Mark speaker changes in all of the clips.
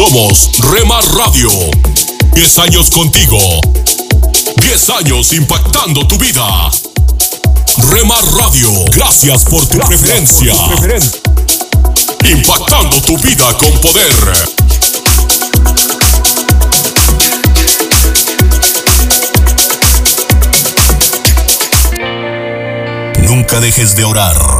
Speaker 1: Somos Remar Radio. 10 años contigo. 10 años impactando tu vida. Remar Radio, gracias por tu preferencia. Impactando tu vida con poder. Nunca dejes de orar,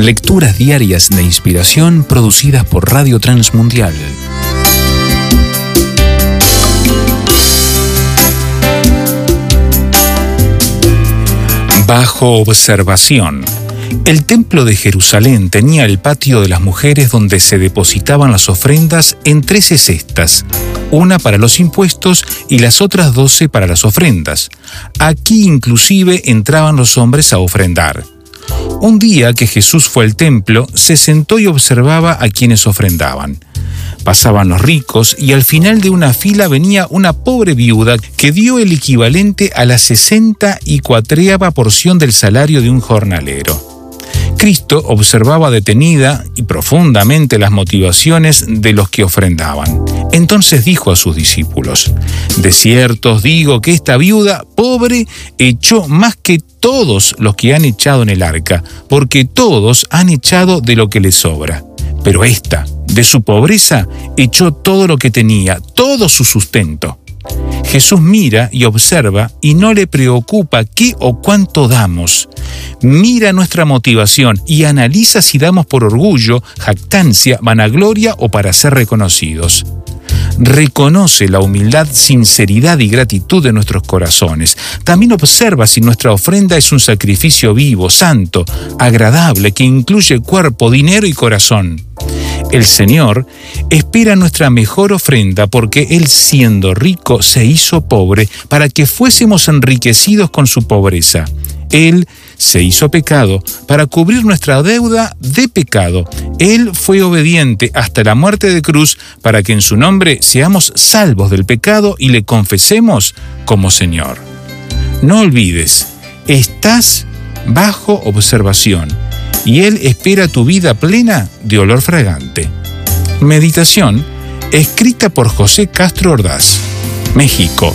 Speaker 2: Lecturas diarias de inspiración producidas por Radio Transmundial. Bajo observación. El templo de Jerusalén tenía el patio de las mujeres donde se depositaban las ofrendas en trece cestas, una para los impuestos y las otras doce para las ofrendas. Aquí inclusive entraban los hombres a ofrendar. Un día que Jesús fue al templo, se sentó y observaba a quienes ofrendaban. Pasaban los ricos y al final de una fila venía una pobre viuda que dio el equivalente a la sesenta y cuatreava porción del salario de un jornalero. Cristo observaba detenida y profundamente las motivaciones de los que ofrendaban. Entonces dijo a sus discípulos, De cierto os digo que esta viuda pobre echó más que todos los que han echado en el arca, porque todos han echado de lo que les sobra. Pero esta, de su pobreza, echó todo lo que tenía, todo su sustento. Jesús mira y observa y no le preocupa qué o cuánto damos. Mira nuestra motivación y analiza si damos por orgullo, jactancia, vanagloria o para ser reconocidos. Reconoce la humildad, sinceridad y gratitud de nuestros corazones. También observa si nuestra ofrenda es un sacrificio vivo, santo, agradable, que incluye cuerpo, dinero y corazón. El Señor espera nuestra mejor ofrenda porque Él siendo rico se hizo pobre para que fuésemos enriquecidos con su pobreza. Él se hizo pecado para cubrir nuestra deuda de pecado. Él fue obediente hasta la muerte de cruz para que en su nombre seamos salvos del pecado y le confesemos como Señor. No olvides, estás bajo observación y Él espera tu vida plena de olor fragante. Meditación escrita por José Castro Ordaz, México.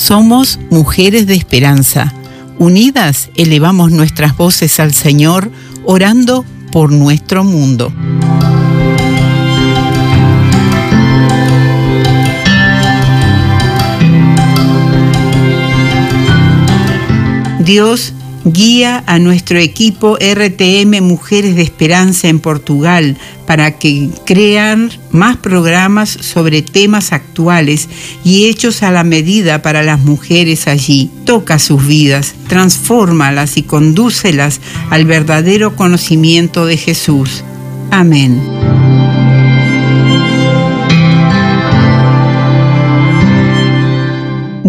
Speaker 3: Somos mujeres de esperanza. Unidas elevamos nuestras voces al Señor, orando por nuestro mundo. Dios guía a nuestro equipo RTM Mujeres de Esperanza en Portugal para que crean más programas sobre temas actuales y hechos a la medida para las mujeres allí. Toca sus vidas, transfórmalas y condúcelas al verdadero conocimiento de Jesús. Amén.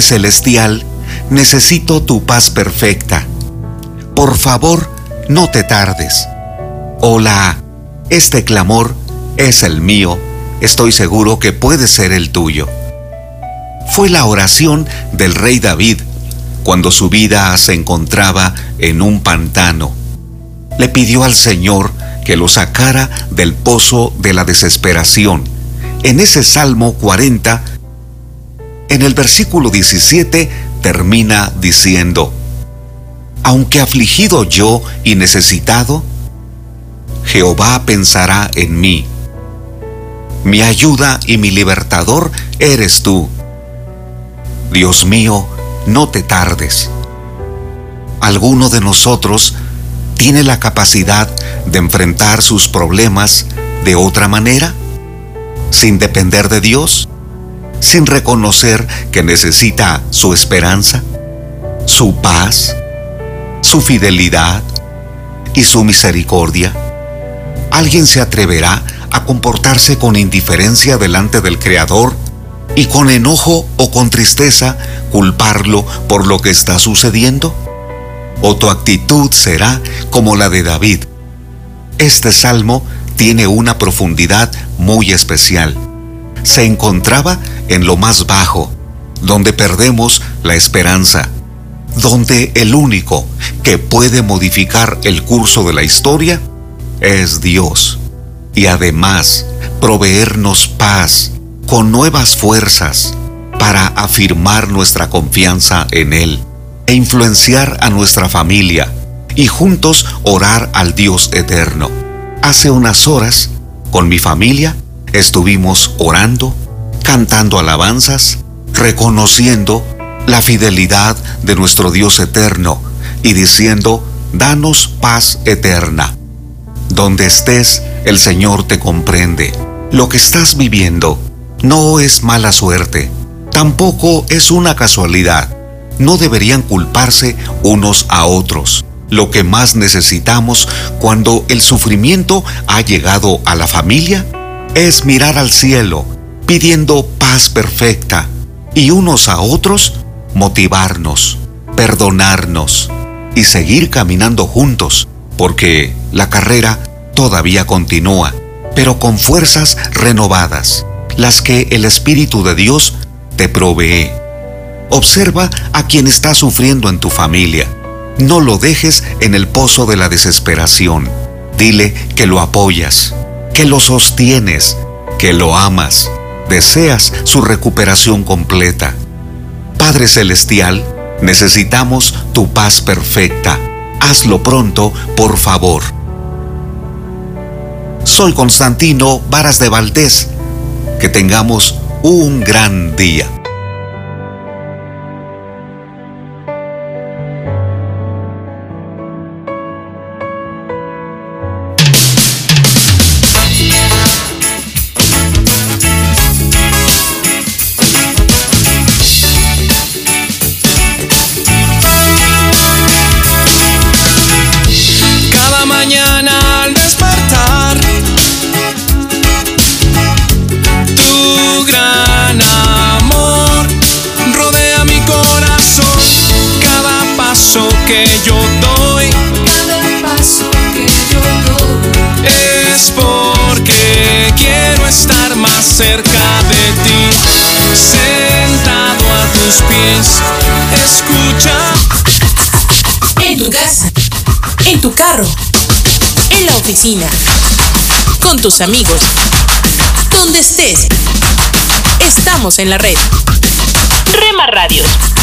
Speaker 4: Celestial, necesito tu paz perfecta. Por favor, no te tardes. Hola, este clamor es el mío, estoy seguro que puede ser el tuyo. Fue la oración del rey David cuando su vida se encontraba en un pantano. Le pidió al Señor que lo sacara del pozo de la desesperación. En ese Salmo 40, en el versículo 17 termina diciendo, Aunque afligido yo y necesitado, Jehová pensará en mí. Mi ayuda y mi libertador eres tú. Dios mío, no te tardes. ¿Alguno de nosotros tiene la capacidad de enfrentar sus problemas de otra manera? ¿Sin depender de Dios? Sin reconocer que necesita su esperanza, su paz, su fidelidad y su misericordia? ¿Alguien se atreverá a comportarse con indiferencia delante del Creador y con enojo o con tristeza culparlo por lo que está sucediendo? ¿O tu actitud será como la de David? Este salmo tiene una profundidad muy especial se encontraba en lo más bajo, donde perdemos la esperanza, donde el único que puede modificar el curso de la historia es Dios, y además proveernos paz con nuevas fuerzas para afirmar nuestra confianza en Él e influenciar a nuestra familia y juntos orar al Dios eterno. Hace unas horas, con mi familia, estuvimos orando, cantando alabanzas, reconociendo la fidelidad de nuestro Dios eterno y diciendo, danos paz eterna. Donde estés, el Señor te comprende. Lo que estás viviendo no es mala suerte, tampoco es una casualidad. No deberían culparse unos a otros. Lo que más necesitamos cuando el sufrimiento ha llegado a la familia es mirar al cielo pidiendo paz perfecta y unos a otros motivarnos, perdonarnos y seguir caminando juntos, porque la carrera todavía continúa, pero con fuerzas renovadas, las que el Espíritu de Dios te provee. Observa a quien está sufriendo en tu familia. No lo dejes en el pozo de la desesperación. Dile que lo apoyas, que lo sostienes, que lo amas, deseas su recuperación completa. Padre Celestial, necesitamos tu paz perfecta. Hazlo pronto, por favor. Soy Constantino Varas de Valdés. Que tengamos un gran día.
Speaker 5: Con tus amigos, donde estés. Estamos en la red. Rema Radios.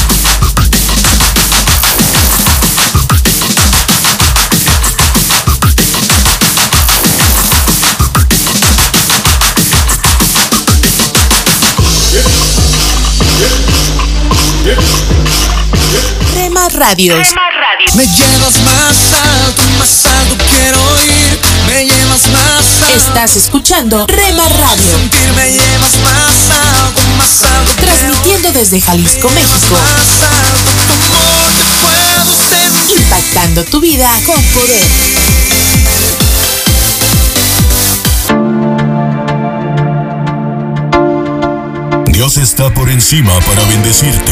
Speaker 5: Radios.
Speaker 6: Me llevas más alto, más alto quiero ir. Me llevas más alto.
Speaker 5: Estás escuchando Rema Radio.
Speaker 6: Sentir me llevas más alto, más alto.
Speaker 5: Transmitiendo desde Jalisco, México.
Speaker 6: Más alto, tu amor te.
Speaker 5: Impactando tu vida con poder.
Speaker 1: Dios está por encima para bendecirte,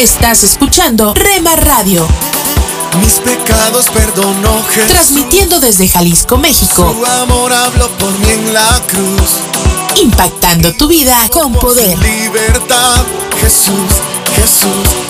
Speaker 5: Estás escuchando Rema Radio.
Speaker 6: Mis pecados perdonó Jesús.
Speaker 5: Transmitiendo desde Jalisco, México.
Speaker 6: Su amor habló por mí en la cruz.
Speaker 5: Impactando tu vida con poder.
Speaker 6: Libertad, Jesús, Jesús, Jesús.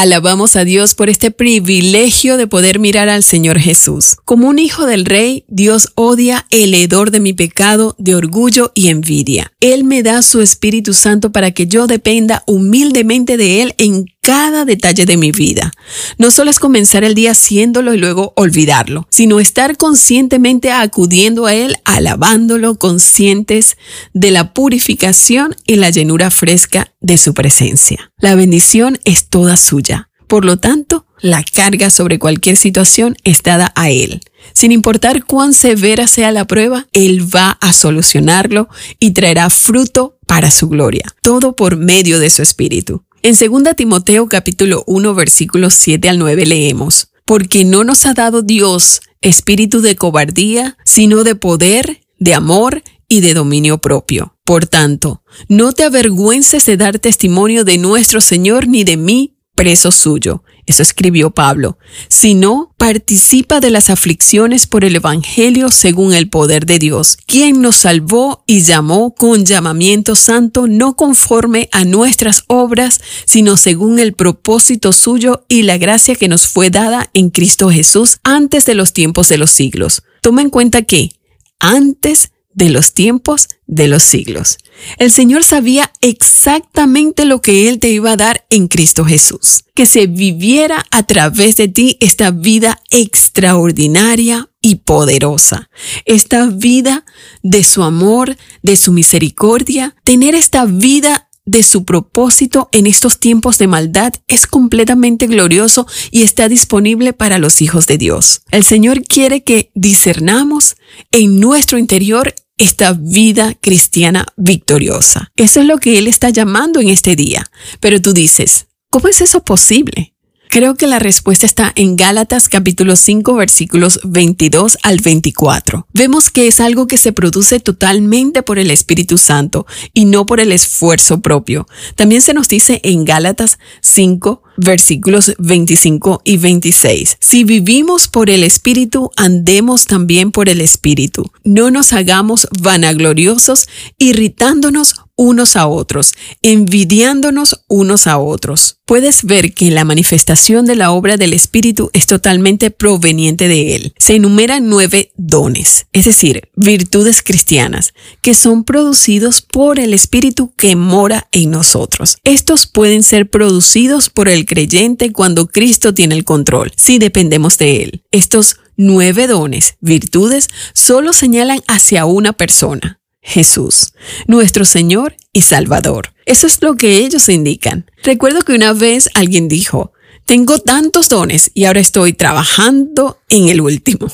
Speaker 7: Alabamos a Dios por este privilegio de poder mirar al Señor Jesús. Como un hijo del Rey, Dios odia el hedor de mi pecado, de orgullo y envidia. Él me da su Espíritu Santo para que yo dependa humildemente de Él en cada detalle de mi vida. No solo es comenzar el día haciéndolo y luego olvidarlo, sino estar conscientemente acudiendo a Él, alabándolo, conscientes de la purificación y la llenura fresca de su presencia. La bendición es toda suya. Por lo tanto, la carga sobre cualquier situación es dada a Él. Sin importar cuán severa sea la prueba, Él va a solucionarlo y traerá fruto para su gloria, todo por medio de su Espíritu. En 2 Timoteo capítulo 1 versículos 7 al 9 leemos, porque no nos ha dado Dios espíritu de cobardía, sino de poder, de amor y de dominio propio. Por tanto, no te avergüences de dar testimonio de nuestro Señor ni de mí, preso suyo. Eso escribió Pablo. Sino participa de las aflicciones por el Evangelio según el poder de Dios, quien nos salvó y llamó con llamamiento santo, no conforme a nuestras obras, sino según el propósito suyo y la gracia que nos fue dada en Cristo Jesús antes de los tiempos de los siglos. Toma en cuenta que antes de los tiempos de los siglos. El Señor sabía exactamente lo que Él te iba a dar en Cristo Jesús. Que se viviera a través de ti esta vida extraordinaria y poderosa. Esta vida de su amor, de su misericordia. Tener esta vida de su propósito en estos tiempos de maldad es completamente glorioso y está disponible para los hijos de Dios. El Señor quiere que discernamos en nuestro interior esta vida cristiana victoriosa. Eso es lo que Él está llamando en este día. Pero tú dices, ¿cómo es eso posible? Creo que la respuesta está en Gálatas capítulo 5 versículos 22 al 24. Vemos que es algo que se produce totalmente por el Espíritu Santo y no por el esfuerzo propio. También se nos dice en Gálatas 5 versículos 25 y 26. Si vivimos por el Espíritu, andemos también por el Espíritu. No nos hagamos vanagloriosos, irritándonos unos a otros, envidiándonos unos a otros. Puedes ver que la manifestación de la obra del Espíritu es totalmente proveniente de Él. Se enumeran nueve dones, es decir, virtudes cristianas, que son producidos por el Espíritu que mora en nosotros. Estos pueden ser producidos por el creyente cuando Cristo tiene el control, si dependemos de Él. Estos nueve dones, virtudes, solo señalan hacia una persona, Jesús, nuestro Señor y Salvador. Eso es lo que ellos indican. Recuerdo que una vez alguien dijo, tengo tantos dones y ahora estoy trabajando en el último.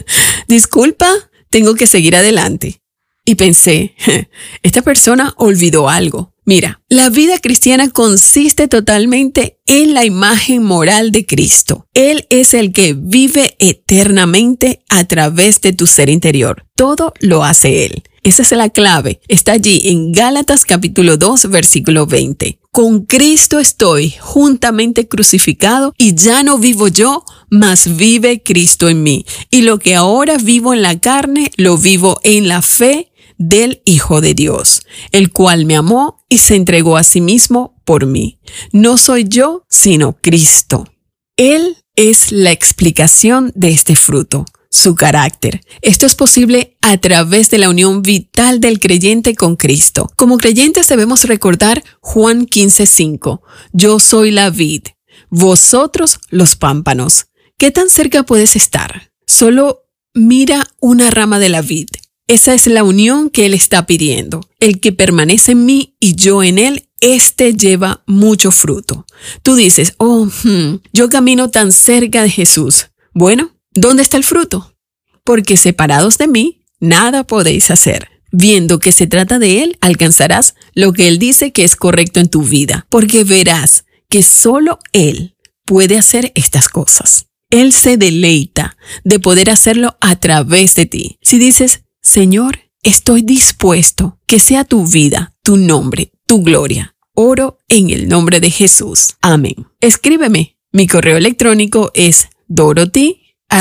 Speaker 7: Disculpa, tengo que seguir adelante. Y pensé, esta persona olvidó algo. Mira, la vida cristiana consiste totalmente en la imagen moral de Cristo. Él es el que vive eternamente a través de tu ser interior. Todo lo hace Él. Esa es la clave. Está allí en Gálatas capítulo 2 versículo 20. Con Cristo estoy juntamente crucificado y ya no vivo yo, mas vive Cristo en mí. Y lo que ahora vivo en la carne, lo vivo en la fe del Hijo de Dios, el cual me amó y se entregó a sí mismo por mí. No soy yo, sino Cristo. Él es la explicación de este fruto, su carácter. Esto es posible a través de la unión vital del creyente con Cristo. Como creyentes debemos recordar Juan 15:5. Yo soy la vid, vosotros los pámpanos. ¿Qué tan cerca puedes estar? Solo mira una rama de la vid esa es la unión que Él está pidiendo. El que permanece en mí y yo en Él, éste lleva mucho fruto. Tú dices, oh, hmm, yo camino tan cerca de Jesús. Bueno, ¿dónde está el fruto? Porque separados de mí, nada podéis hacer. Viendo que se trata de Él, alcanzarás lo que Él dice que es correcto en tu vida, porque verás que solo Él puede hacer estas cosas. Él se deleita de poder hacerlo a través de ti. Si dices, Señor, estoy dispuesto que sea tu vida, tu nombre, tu gloria. Oro en el nombre de Jesús. Amén. Escríbeme. Mi correo electrónico es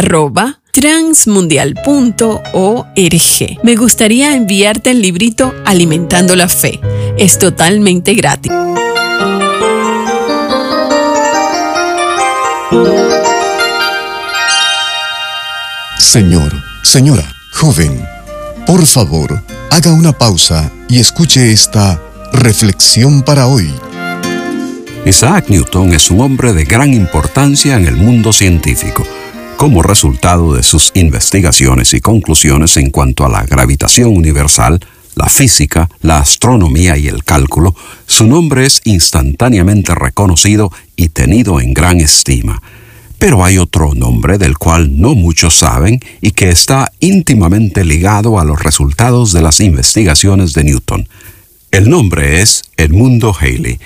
Speaker 7: dorothy@transmundial.org. Me gustaría enviarte el librito Alimentando la Fe. Es totalmente gratis.
Speaker 8: Señor, señora, joven por favor, haga una pausa y escuche esta reflexión para hoy.
Speaker 9: Isaac Newton es un hombre de gran importancia en el mundo científico. Como resultado de sus investigaciones y conclusiones en cuanto a la gravitación universal, la física, la astronomía y el cálculo, su nombre es instantáneamente reconocido y tenido en gran estima. Pero hay otro nombre del cual no muchos saben y que está íntimamente ligado a los resultados de las investigaciones de Newton. El nombre es Edmundo Haley.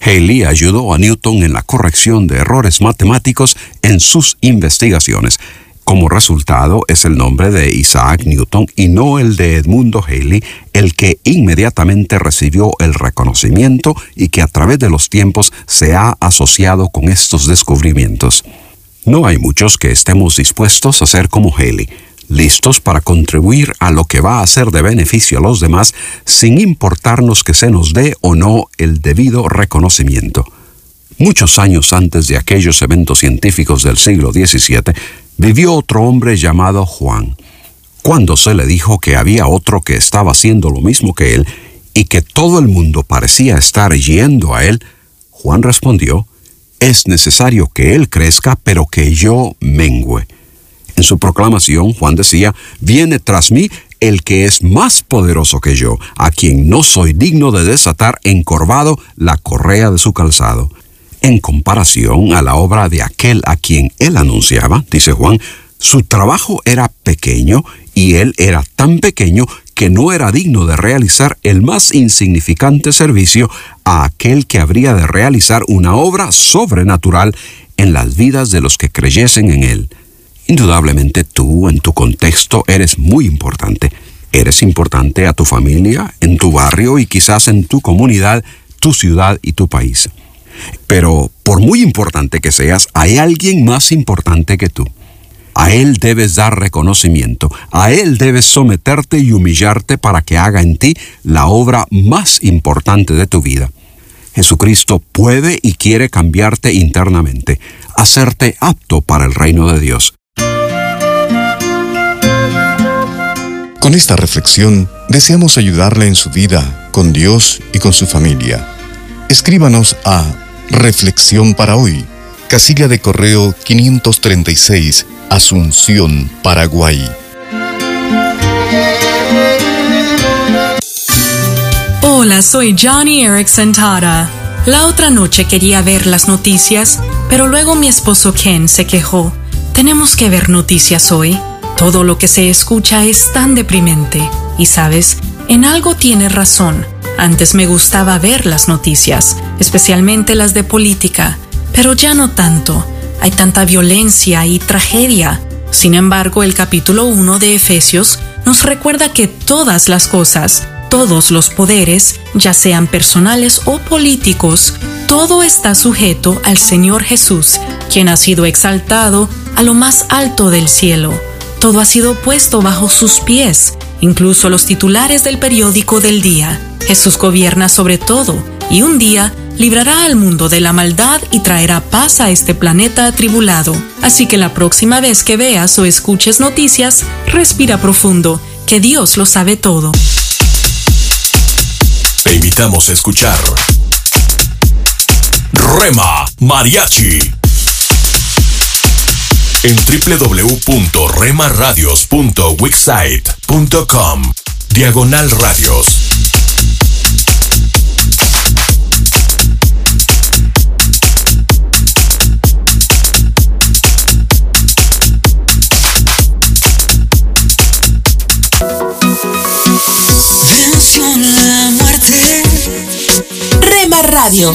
Speaker 9: Haley ayudó a Newton en la corrección de errores matemáticos en sus investigaciones. Como resultado es el nombre de Isaac Newton y no el de Edmundo Haley el que inmediatamente recibió el reconocimiento y que a través de los tiempos se ha asociado con estos descubrimientos. No hay muchos que estemos dispuestos a ser como Haley, listos para contribuir a lo que va a ser de beneficio a los demás sin importarnos que se nos dé o no el debido reconocimiento. Muchos años antes de aquellos eventos científicos del siglo XVII, vivió otro hombre llamado Juan. Cuando se le dijo que había otro que estaba haciendo lo mismo que él y que todo el mundo parecía estar yendo a él, Juan respondió, es necesario que Él crezca, pero que yo mengüe. En su proclamación, Juan decía, viene tras mí el que es más poderoso que yo, a quien no soy digno de desatar encorvado la correa de su calzado. En comparación a la obra de aquel a quien él anunciaba, dice Juan, su trabajo era pequeño y él era tan pequeño que no era digno de realizar el más insignificante servicio a aquel que habría de realizar una obra sobrenatural en las vidas de los que creyesen en él. Indudablemente tú, en tu contexto, eres muy importante. Eres importante a tu familia, en tu barrio y quizás en tu comunidad, tu ciudad y tu país. Pero por muy importante que seas, hay alguien más importante que tú. A Él debes dar reconocimiento, a Él debes someterte y humillarte para que haga en ti la obra más importante de tu vida. Jesucristo puede y quiere cambiarte internamente, hacerte apto para el reino de Dios.
Speaker 8: Con esta reflexión deseamos ayudarle en su vida, con Dios y con su familia. Escríbanos a Reflexión para hoy, casilla de correo 536 Asunción, Paraguay.
Speaker 10: Hola, soy Johnny Erickson Tara. La otra noche quería ver las noticias, pero luego mi esposo Ken se quejó. Tenemos que ver noticias hoy. Todo lo que se escucha es tan deprimente. Y sabes, en algo tiene razón. Antes me gustaba ver las noticias, especialmente las de política, pero ya no tanto. Hay tanta violencia y tragedia. Sin embargo, el capítulo 1 de Efesios nos recuerda que todas las cosas, todos los poderes, ya sean personales o políticos, todo está sujeto al Señor Jesús, quien ha sido exaltado a lo más alto del cielo. Todo ha sido puesto bajo sus pies, incluso los titulares del periódico del día. Jesús gobierna sobre todo y un día librará al mundo de la maldad y traerá paz a este planeta atribulado. Así que la próxima vez que veas o escuches noticias, respira profundo, que Dios lo sabe todo.
Speaker 1: Te invitamos a escuchar Rema Mariachi en www.remaradios.wixsite.com Diagonal Radios.
Speaker 6: Venció la muerte.
Speaker 5: Rema Radio.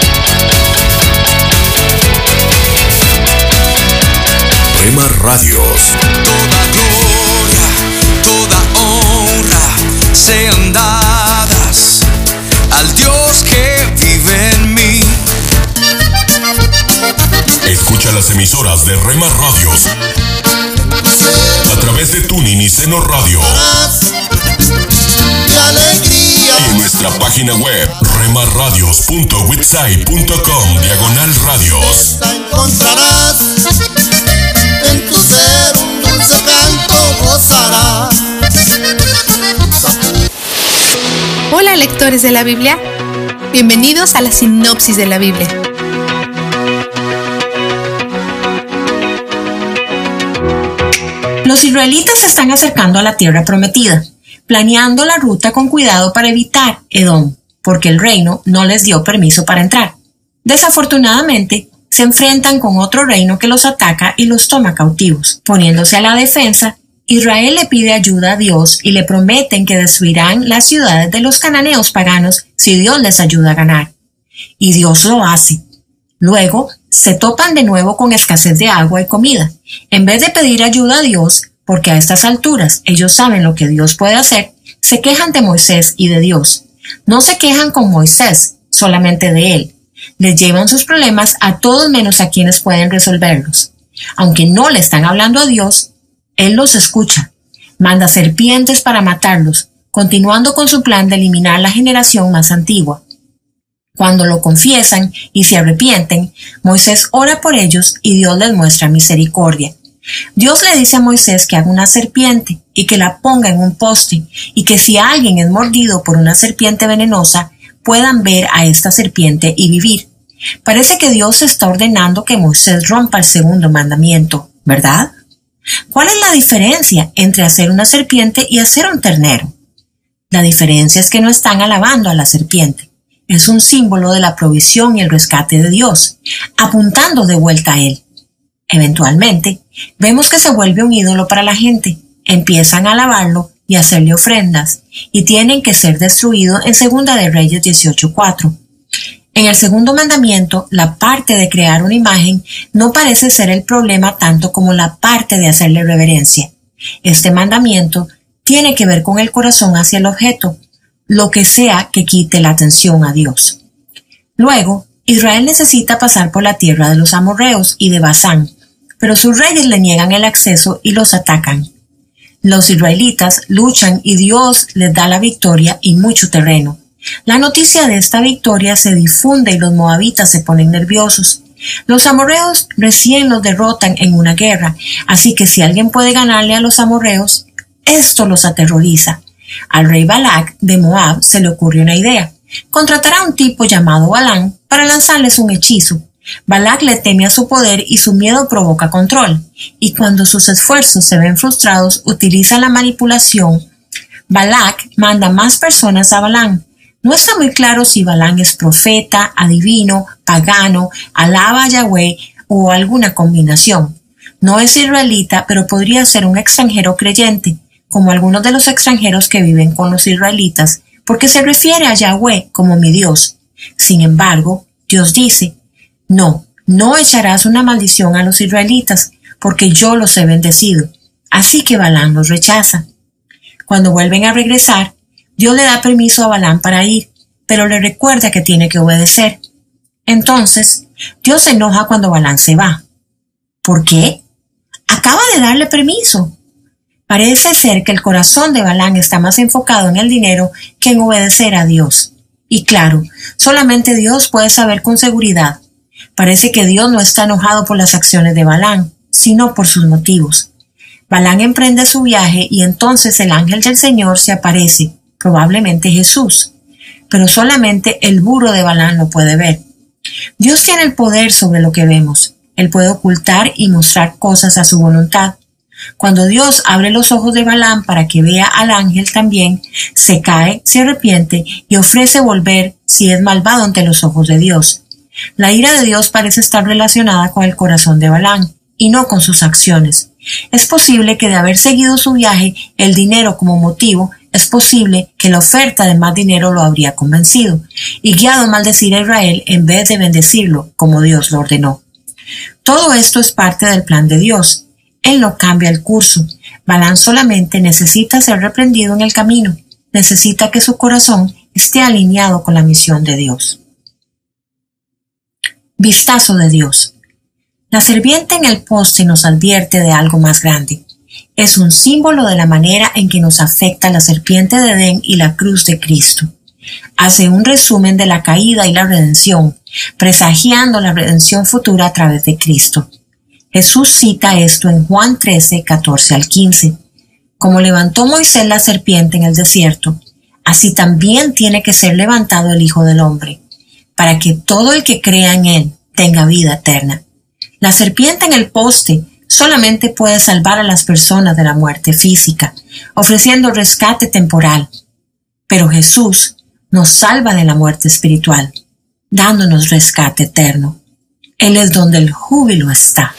Speaker 1: Rema Radios.
Speaker 11: Toda gloria, toda honra sean dadas al Dios que vive en mí.
Speaker 1: Escucha las emisoras de Rema Radios a través de Tuning y Seno Radio. Y en nuestra página web remarradios.witsai.com diagonal radios.
Speaker 12: encontrarás en tu ser un dulce canto gozarás.
Speaker 13: Hola lectores de la Biblia, bienvenidos a la sinopsis de la Biblia.
Speaker 14: Los israelitas se están acercando a la tierra prometida, planeando la ruta con cuidado para evitar Edom, porque el reino no les dio permiso para entrar. Desafortunadamente, se enfrentan con otro reino que los ataca y los toma cautivos. Poniéndose a la defensa, Israel le pide ayuda a Dios y le prometen que destruirán las ciudades de los cananeos paganos si Dios les ayuda a ganar. Y Dios lo hace. Luego, se topan de nuevo con escasez de agua y comida. En vez de pedir ayuda a Dios, porque a estas alturas ellos saben lo que Dios puede hacer, se quejan de Moisés y de Dios. No se quejan con Moisés, solamente de él. Les llevan sus problemas a todos menos a quienes pueden resolverlos. Aunque no le están hablando a Dios, Él los escucha. Manda serpientes para matarlos, continuando con su plan de eliminar la generación más antigua. Cuando lo confiesan y se arrepienten, Moisés ora por ellos y Dios les muestra misericordia. Dios le dice a Moisés que haga una serpiente y que la ponga en un poste y que si alguien es mordido por una serpiente venenosa, puedan ver a esta serpiente y vivir. Parece que Dios está ordenando que Moisés rompa el segundo mandamiento, ¿verdad? ¿Cuál es la diferencia entre hacer una serpiente y hacer un ternero? La diferencia es que no están alabando a la serpiente. Es un símbolo de la provisión y el rescate de Dios, apuntando de vuelta a Él. Eventualmente, vemos que se vuelve un ídolo para la gente. Empiezan a alabarlo y hacerle ofrendas, y tienen que ser destruidos en Segunda de Reyes 18.4. En el segundo mandamiento, la parte de crear una imagen no parece ser el problema tanto como la parte de hacerle reverencia. Este mandamiento tiene que ver con el corazón hacia el objeto, lo que sea que quite la atención a Dios. Luego, Israel necesita pasar por la tierra de los amorreos y de Basán, pero sus reyes le niegan el acceso y los atacan. Los israelitas luchan y Dios les da la victoria y mucho terreno. La noticia de esta victoria se difunde y los moabitas se ponen nerviosos. Los amorreos recién los derrotan en una guerra, así que si alguien puede ganarle a los amorreos, esto los aterroriza. Al rey Balak de Moab se le ocurre una idea. Contratará a un tipo llamado Balán para lanzarles un hechizo. Balak le teme a su poder y su miedo provoca control. Y cuando sus esfuerzos se ven frustrados, utiliza la manipulación. Balak manda más personas a Balán, no está muy claro si Balán es profeta, adivino, pagano, alaba a Yahweh o alguna combinación. No es israelita, pero podría ser un extranjero creyente, como algunos de los extranjeros que viven con los israelitas, porque se refiere a Yahweh como mi Dios. Sin embargo, Dios dice, no, no echarás una maldición a los israelitas, porque yo los he bendecido. Así que Balán los rechaza. Cuando vuelven a regresar, Dios le da permiso a Balán para ir, pero le recuerda que tiene que obedecer. Entonces, Dios se enoja cuando Balán se va. ¿Por qué? Acaba de darle permiso. Parece ser que el corazón de Balán está más enfocado en el dinero que en obedecer a Dios. Y claro, solamente Dios puede saber con seguridad. Parece que Dios no está enojado por las acciones de Balán, sino por sus motivos. Balán emprende su viaje y entonces el ángel del Señor se aparece probablemente Jesús, pero solamente el burro de Balán lo puede ver. Dios tiene el poder sobre lo que vemos. Él puede ocultar y mostrar cosas a su voluntad. Cuando Dios abre los ojos de Balán para que vea al ángel también, se cae, se arrepiente y ofrece volver si es malvado ante los ojos de Dios. La ira de Dios parece estar relacionada con el corazón de Balán y no con sus acciones. Es posible que de haber seguido su viaje, el dinero como motivo, es posible que la oferta de más dinero lo habría convencido y guiado maldecir a Israel en vez de bendecirlo como Dios lo ordenó. Todo esto es parte del plan de Dios. Él no cambia el curso. Balán solamente necesita ser reprendido en el camino. Necesita que su corazón esté alineado con la misión de Dios. Vistazo de Dios. La serviente en el poste nos advierte de algo más grande es un símbolo de la manera en que nos afecta la serpiente de Edén y la cruz de Cristo. Hace un resumen de la caída y la redención, presagiando la redención futura a través de Cristo. Jesús cita esto en Juan 13, 14 al 15. Como levantó Moisés la serpiente en el desierto, así también tiene que ser levantado el Hijo del Hombre, para que todo el que crea en él tenga vida eterna. La serpiente en el poste solamente puede salvar a las personas de la muerte física, ofreciendo rescate temporal. Pero Jesús nos salva de la muerte espiritual, dándonos rescate eterno. Él es donde el júbilo está.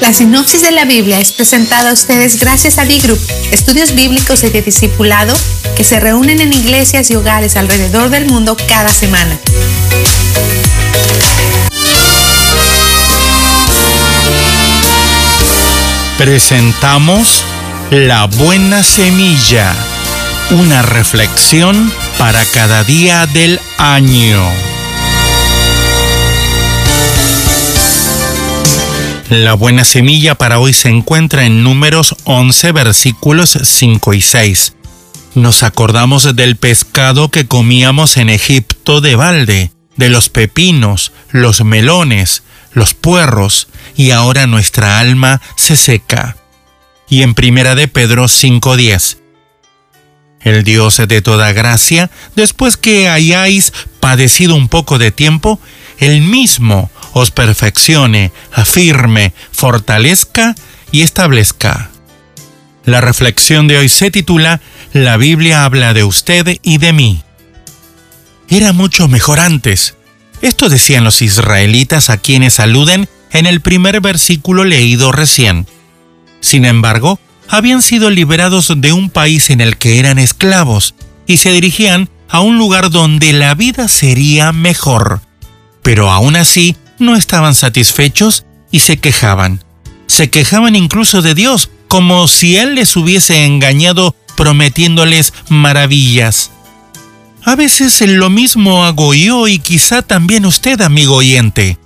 Speaker 13: La sinopsis de la Biblia es presentada a ustedes gracias a D-Group, estudios bíblicos y de discipulado que se reúnen en iglesias y hogares alrededor del mundo cada semana.
Speaker 15: Presentamos La Buena Semilla, una reflexión para cada día del año. La buena semilla para hoy se encuentra en números 11 versículos 5 y 6. Nos acordamos del pescado que comíamos en Egipto de balde, de los pepinos, los melones,
Speaker 16: los puerros, y ahora nuestra alma se seca. Y en Primera de Pedro 5:10. El Dios de toda gracia, después que hayáis padecido un poco de tiempo, el mismo os perfeccione, afirme, fortalezca y establezca. La reflexión de hoy se titula La Biblia habla de usted y de mí. Era mucho mejor antes. Esto decían los israelitas a quienes aluden en el primer versículo leído recién. Sin embargo, habían sido liberados de un país en el que eran esclavos y se dirigían a un lugar donde la vida sería mejor. Pero aún así no estaban satisfechos y se quejaban. Se quejaban incluso de Dios, como si Él les hubiese engañado prometiéndoles maravillas. A veces lo mismo hago yo y quizá también usted, amigo oyente.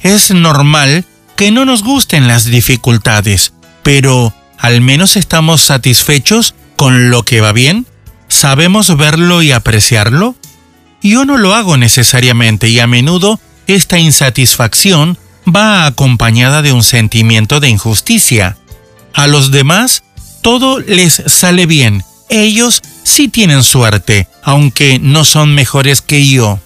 Speaker 16: Es normal que no nos gusten las dificultades, pero ¿al menos estamos satisfechos con lo que va bien? ¿Sabemos verlo y apreciarlo? Yo no lo hago necesariamente y a menudo esta insatisfacción va acompañada de un sentimiento de injusticia. A los demás todo les sale bien ellos sí tienen suerte, aunque no son mejores que yo.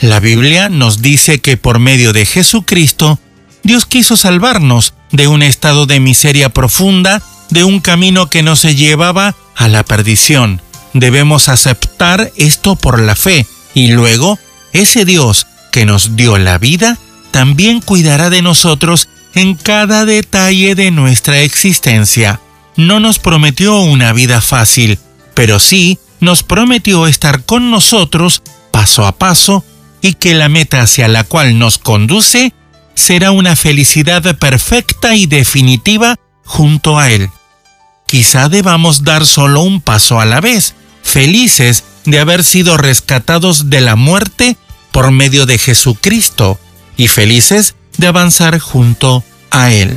Speaker 16: La Biblia nos dice que por medio de Jesucristo, Dios quiso salvarnos de un estado de miseria profunda, de un camino que nos llevaba a la perdición. Debemos aceptar esto por la fe y luego ese Dios que nos dio la vida también cuidará de nosotros en cada detalle de nuestra existencia no nos prometió una vida fácil, pero sí nos prometió estar con nosotros paso a paso y que la meta hacia la cual nos conduce será una felicidad perfecta y definitiva junto a Él. Quizá debamos dar solo un paso a la vez, felices de haber sido rescatados de la muerte por medio de Jesucristo y felices de avanzar junto a Él.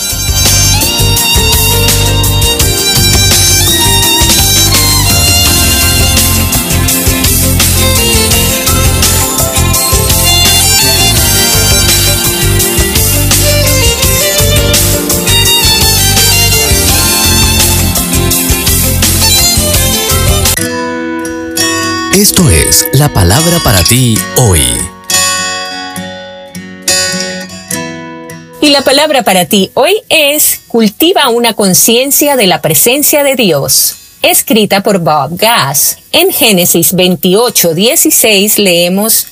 Speaker 17: Esto es la palabra para ti hoy.
Speaker 18: Y la palabra para ti hoy es Cultiva una conciencia de la presencia de Dios. Escrita por Bob Gass. En Génesis 28, 16 leemos,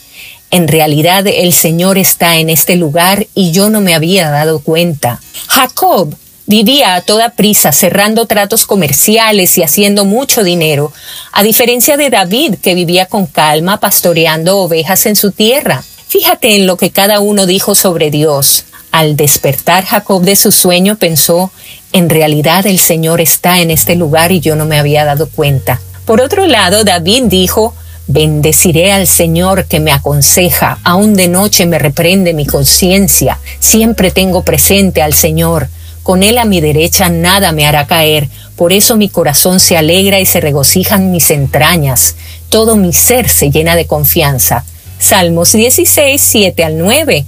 Speaker 18: En realidad el Señor está en este lugar y yo no me había dado cuenta. Jacob Vivía a toda prisa, cerrando tratos comerciales y haciendo mucho dinero, a diferencia de David, que vivía con calma, pastoreando ovejas en su tierra. Fíjate en lo que cada uno dijo sobre Dios. Al despertar Jacob de su sueño pensó, en realidad el Señor está en este lugar y yo no me había dado cuenta. Por otro lado, David dijo, Bendeciré al Señor que me aconseja, aún de noche me reprende mi conciencia, siempre tengo presente al Señor con él a mi derecha nada me hará caer, por eso mi corazón se alegra y se regocijan mis entrañas, todo mi ser se llena de confianza. Salmos 16, 7 al 9.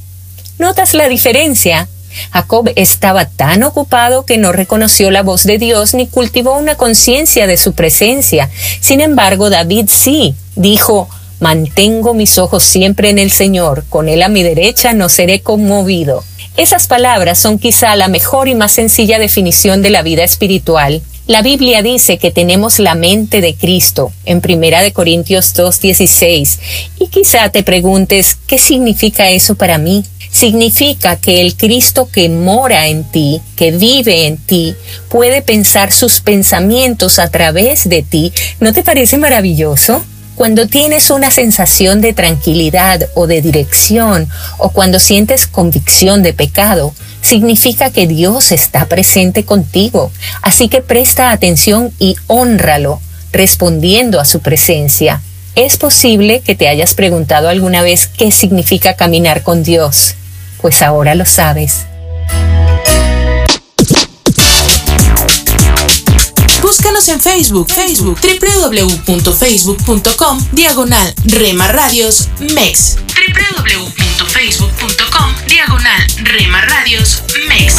Speaker 18: ¿Notas la diferencia? Jacob estaba tan ocupado que no reconoció la voz de Dios ni cultivó una conciencia de su presencia. Sin embargo, David sí dijo, Mantengo mis ojos siempre en el Señor, con él a mi derecha no seré conmovido. Esas palabras son quizá la mejor y más sencilla definición de la vida espiritual. La Biblia dice que tenemos la mente de Cristo en Primera de Corintios 2:16 y quizá te preguntes, ¿qué significa eso para mí? Significa que el Cristo que mora en ti, que vive en ti, puede pensar sus pensamientos a través de ti. ¿No te parece maravilloso? Cuando tienes una sensación de tranquilidad o de dirección o cuando sientes convicción de pecado, significa que Dios está presente contigo. Así que presta atención y honralo respondiendo a su presencia. Es posible que te hayas preguntado alguna vez qué significa caminar con Dios, pues ahora lo sabes.
Speaker 5: Búscanos en Facebook, Facebook, www.facebook.com, diagonal Rema Radios MEX. www.facebook.com, diagonal Rema Radios MEX.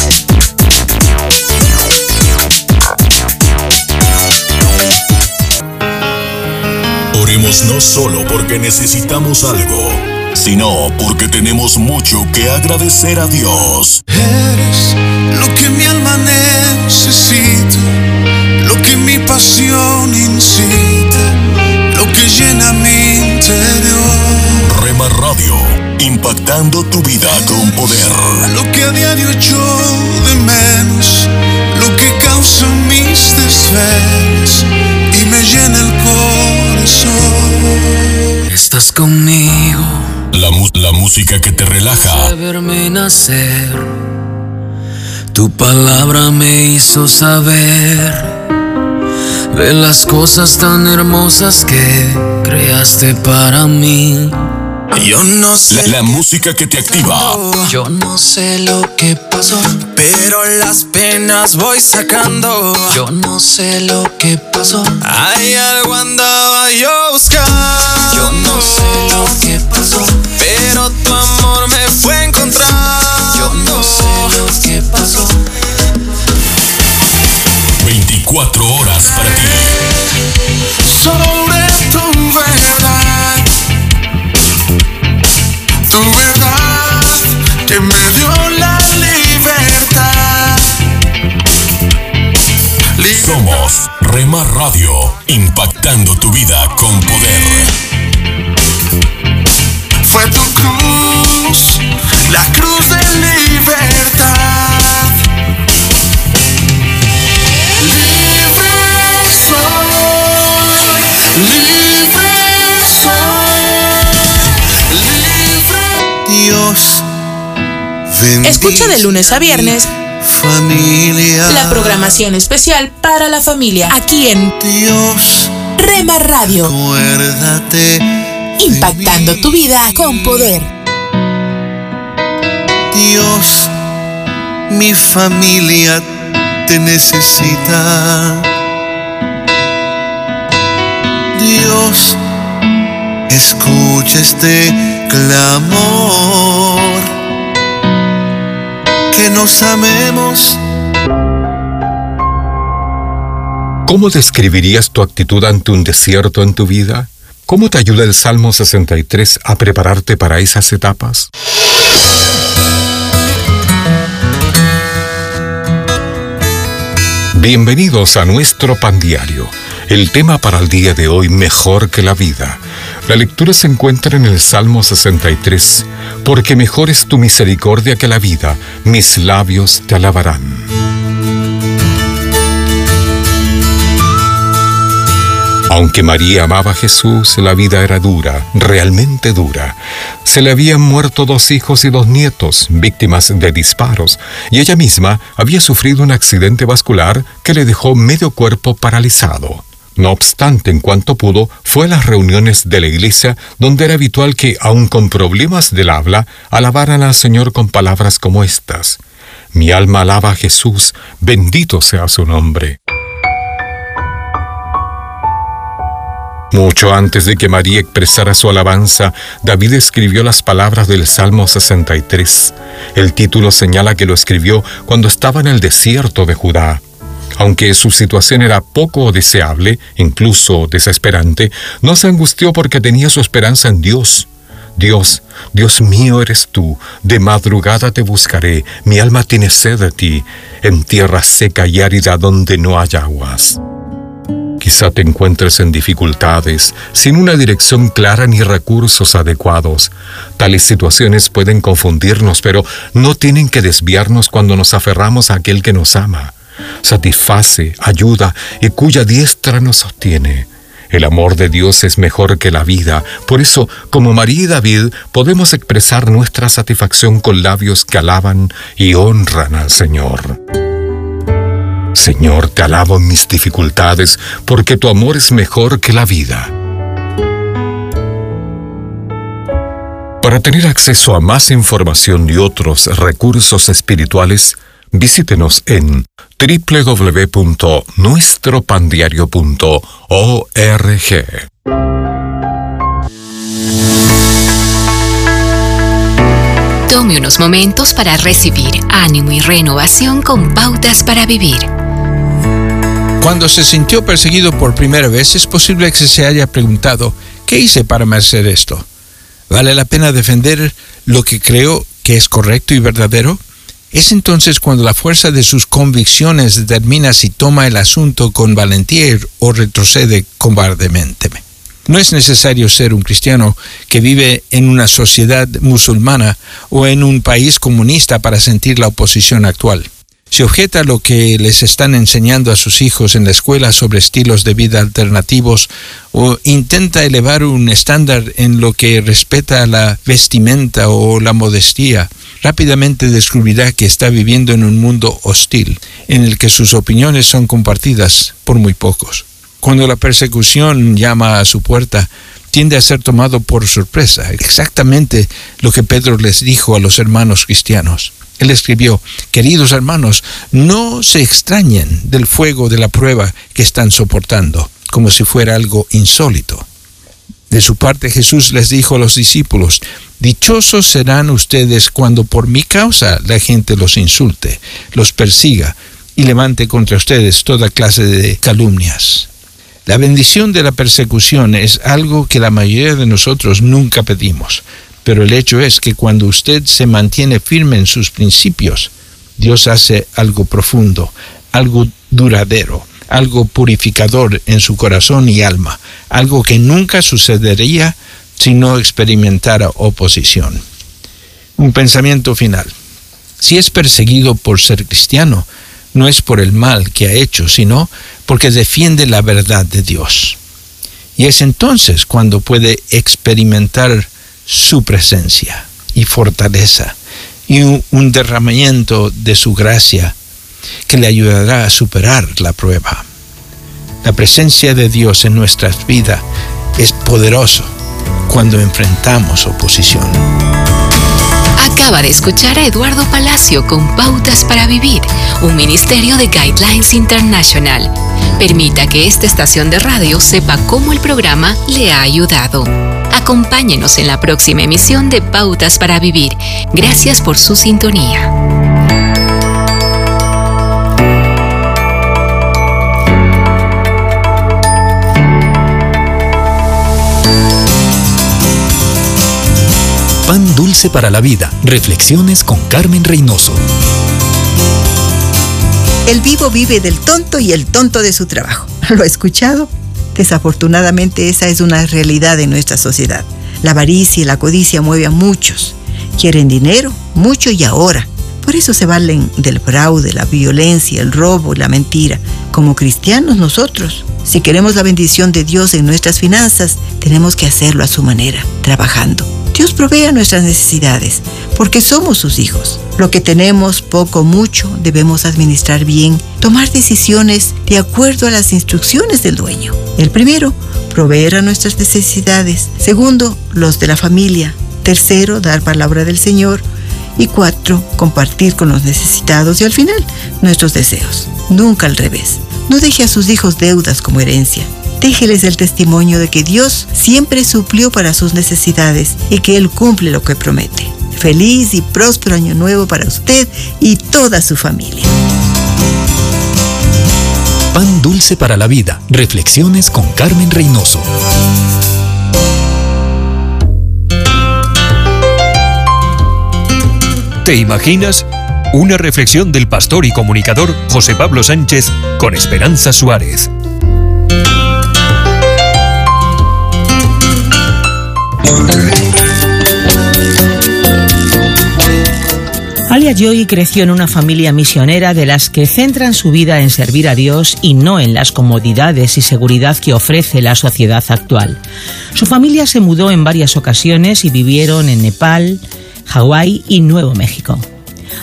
Speaker 1: Oremos no solo porque necesitamos algo, sino porque tenemos mucho que agradecer a Dios.
Speaker 11: Eres lo que mi alma necesita, pasión incita, lo que llena mi interior.
Speaker 1: Rema Radio, impactando tu vida con poder.
Speaker 11: Lo que a diario echo de menos, lo que causa mis desvelos y me llena el corazón.
Speaker 19: Estás conmigo.
Speaker 1: La, música que te relaja.
Speaker 19: de verme nacer. Tu palabra me hizo saber de las cosas tan hermosas que creaste para mí.
Speaker 11: Yo no
Speaker 1: La, la música que te activa.
Speaker 19: Yo no sé lo que pasó,
Speaker 11: pero las penas voy sacando.
Speaker 19: yo no sé lo que pasó.
Speaker 11: Hay algo andaba yo buscando.
Speaker 19: Yo no sé lo que pasó,
Speaker 11: Pero tu amor
Speaker 1: impactando tu vida con poder.
Speaker 11: Fue tu cruz, la cruz de libertad. Libre soy, libre soy, libre. Dios,
Speaker 5: Escucha de lunes a viernes
Speaker 11: familia.
Speaker 5: la programación especial para la familia aquí en
Speaker 11: Dios,
Speaker 5: Rema Radio,
Speaker 11: acuérdate.
Speaker 5: impactando tu vida con poder.
Speaker 11: Dios, mi familia te necesita. Dios, escucha este clamor. Que nos amemos.
Speaker 20: ¿Cómo describirías tu actitud ante un desierto en tu vida? ¿Cómo te ayuda el Salmo 63 a prepararte para esas etapas? Bienvenidos a nuestro pan diario. El tema para el día de hoy, mejor que la vida. La lectura se encuentra en el Salmo 63, porque mejor es tu misericordia que la vida, mis labios te alabarán. Aunque María amaba a Jesús, la vida era dura, realmente dura. Se le habían muerto dos hijos y dos nietos, víctimas de disparos, y ella misma había sufrido un accidente vascular que le dejó medio cuerpo paralizado. No obstante, en cuanto pudo, fue a las reuniones de la iglesia donde era habitual que, aun con problemas del habla, alabaran al Señor con palabras como estas. Mi alma alaba a Jesús, bendito sea su nombre. Mucho antes de que María expresara su alabanza, David escribió las palabras del Salmo 63. El título señala que lo escribió cuando estaba en el desierto de Judá. Aunque su situación era poco deseable, incluso desesperante, no se angustió porque tenía su esperanza en Dios. Dios, Dios mío eres tú, de madrugada te buscaré, mi alma tiene sed de ti, en tierra seca y árida donde no hay aguas. Quizá te encuentres en dificultades, sin una dirección clara ni recursos adecuados. Tales situaciones pueden confundirnos, pero no tienen que desviarnos cuando nos aferramos a aquel que nos ama, satisface, ayuda y cuya diestra nos sostiene. El amor de Dios es mejor que la vida, por eso, como María y David, podemos expresar nuestra satisfacción con labios que alaban y honran al Señor. Señor, te alabo en mis dificultades, porque tu amor es mejor que la vida.
Speaker 21: Para tener acceso a más información y otros recursos espirituales, visítenos en www.nuestropandiario.org.
Speaker 22: Tome unos momentos para recibir ánimo y renovación con pautas para vivir.
Speaker 23: Cuando se sintió perseguido por primera vez, es posible que se haya preguntado, ¿qué hice para merecer esto? ¿Vale la pena defender lo que creo que es correcto y verdadero? Es entonces cuando la fuerza de sus convicciones determina si toma el asunto con valentía o retrocede cobardemente. No es necesario ser un cristiano que vive en una sociedad musulmana o en un país comunista para sentir la oposición actual. Si objeta lo que les están enseñando a sus hijos en la escuela sobre estilos de vida alternativos o intenta elevar un estándar en lo que respeta la vestimenta o la modestia, rápidamente descubrirá que está viviendo en un mundo hostil, en el que sus opiniones son compartidas por muy pocos. Cuando la persecución llama a su puerta, tiende a ser tomado por sorpresa, exactamente lo que Pedro les dijo a los hermanos cristianos. Él escribió, queridos hermanos, no se extrañen del fuego de la prueba que están soportando, como si fuera algo insólito. De su parte Jesús les dijo a los discípulos, Dichosos serán ustedes cuando por mi causa la gente los insulte, los persiga y levante contra ustedes toda clase de calumnias. La bendición de la persecución es algo que la mayoría de nosotros nunca pedimos, pero el hecho es que cuando usted se mantiene firme en sus principios, Dios hace algo profundo, algo duradero, algo purificador en su corazón y alma, algo que nunca sucedería si no experimentara oposición. Un pensamiento final. Si es perseguido por ser cristiano, no es por el mal que ha hecho, sino porque defiende la verdad de Dios. Y es entonces cuando puede experimentar su presencia y fortaleza y un, derramamiento de su gracia que le ayudará a superar la prueba. La presencia de Dios en nuestras vidas es poderoso cuando enfrentamos oposición.
Speaker 22: Acaba de escuchar a Eduardo Palacio con Pautas para Vivir, un ministerio de Guidelines International. Permita que esta estación de radio sepa cómo el programa le ha ayudado. Acompáñenos en la próxima emisión de Pautas para Vivir. Gracias por su sintonía.
Speaker 24: Pan dulce para la vida. Reflexiones con Carmen Reynoso.
Speaker 25: El vivo vive del tonto y el tonto de su trabajo. ¿Lo ha escuchado? Desafortunadamente esa es una realidad en nuestra sociedad. La avaricia y la codicia mueven a muchos. Quieren dinero, mucho y ahora. Por eso se valen del fraude, la violencia, el robo y la mentira. Como cristianos nosotros, si queremos la bendición de Dios en nuestras finanzas, tenemos que hacerlo a su manera, trabajando. Dios provee nuestras necesidades, porque somos sus hijos. Lo que tenemos, poco o mucho, debemos administrar bien, tomar decisiones de acuerdo a las instrucciones del dueño. El primero, proveer a nuestras necesidades. Segundo, los de la familia. Tercero, dar palabra del Señor. Y cuatro, compartir con los necesitados. Y al final, nuestros deseos. Nunca al revés. No deje a sus hijos deudas como herencia. Déjeles el testimonio de que Dios siempre suplió para sus necesidades y que Él cumple lo que promete. Feliz y próspero año nuevo para usted y toda su familia.
Speaker 24: Pan dulce para la vida. Reflexiones con Carmen Reynoso.
Speaker 26: ¿Te imaginas? Una reflexión del pastor y comunicador José Pablo Sánchez con Esperanza Suárez.
Speaker 27: Alia Joy creció en una familia misionera de las que centran su vida en servir a Dios y no en las comodidades y seguridad que ofrece la sociedad actual. Su familia se mudó en varias ocasiones y vivieron en Nepal, Hawái y Nuevo México.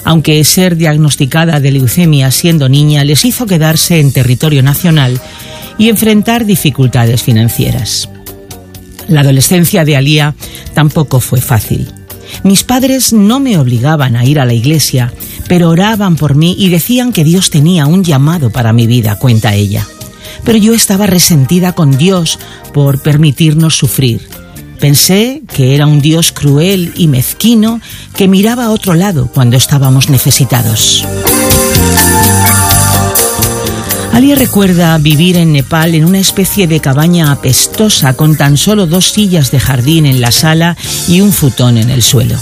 Speaker 27: Aunque ser diagnosticada de leucemia siendo niña les hizo quedarse en territorio nacional y enfrentar dificultades financieras. La adolescencia de Alía tampoco fue fácil. Mis padres no me obligaban a ir a la iglesia, pero oraban por mí y decían que Dios tenía un llamado para mi vida, cuenta ella. Pero yo estaba resentida con Dios por permitirnos sufrir. Pensé que era un Dios cruel y mezquino que miraba a otro lado cuando estábamos necesitados. Alia recuerda vivir en Nepal en una especie de cabaña apestosa con tan solo dos sillas de jardín en la sala y un futón en el suelo.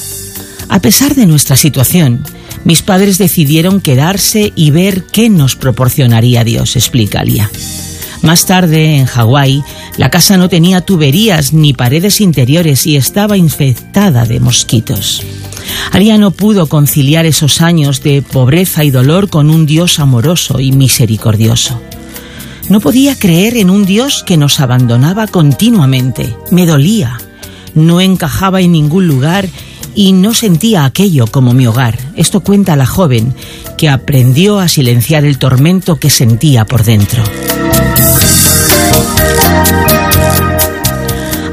Speaker 27: A pesar de nuestra situación, mis padres decidieron quedarse y ver qué nos proporcionaría Dios, explica Alia. Más tarde, en Hawái, la casa no tenía tuberías ni paredes interiores y estaba infectada de mosquitos. Alia no pudo conciliar esos años de pobreza y dolor con un Dios amoroso y misericordioso. No podía creer en un Dios que nos abandonaba continuamente. Me dolía. No encajaba en ningún lugar y no sentía aquello como mi hogar. Esto cuenta la joven que aprendió a silenciar el tormento que sentía por dentro.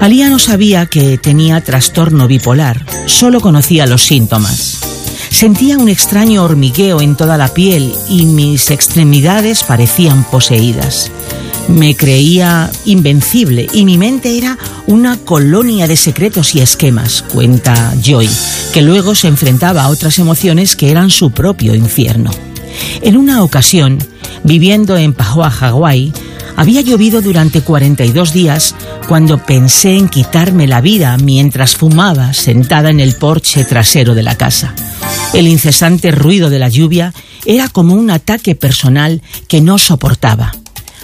Speaker 27: Alía no sabía que tenía trastorno bipolar, solo conocía los síntomas. Sentía un extraño hormigueo en toda la piel y mis extremidades parecían poseídas. Me creía invencible y mi mente era una colonia de secretos y esquemas, cuenta Joy, que luego se enfrentaba a otras emociones que eran su propio infierno. En una ocasión, viviendo en Pahua, Hawái, había llovido durante 42 días cuando pensé en quitarme la vida mientras fumaba sentada en el porche trasero de la casa. El incesante ruido de la lluvia era como un ataque personal que no soportaba.